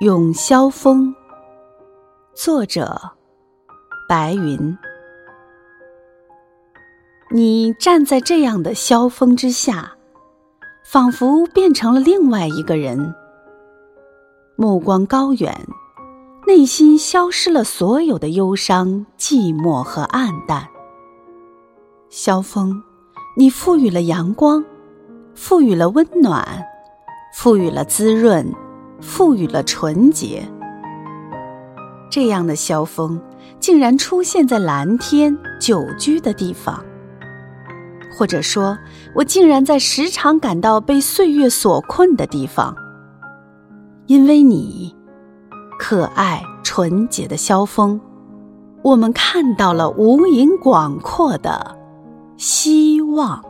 咏萧峰，作者白云。你站在这样的萧峰之下，仿佛变成了另外一个人，目光高远，内心消失了所有的忧伤、寂寞和暗淡。萧峰，你赋予了阳光，赋予了温暖，赋予了滋润。赋予了纯洁，这样的萧峰竟然出现在蓝天久居的地方，或者说，我竟然在时常感到被岁月所困的地方，因为你，可爱纯洁的萧峰，我们看到了无垠广阔的希望。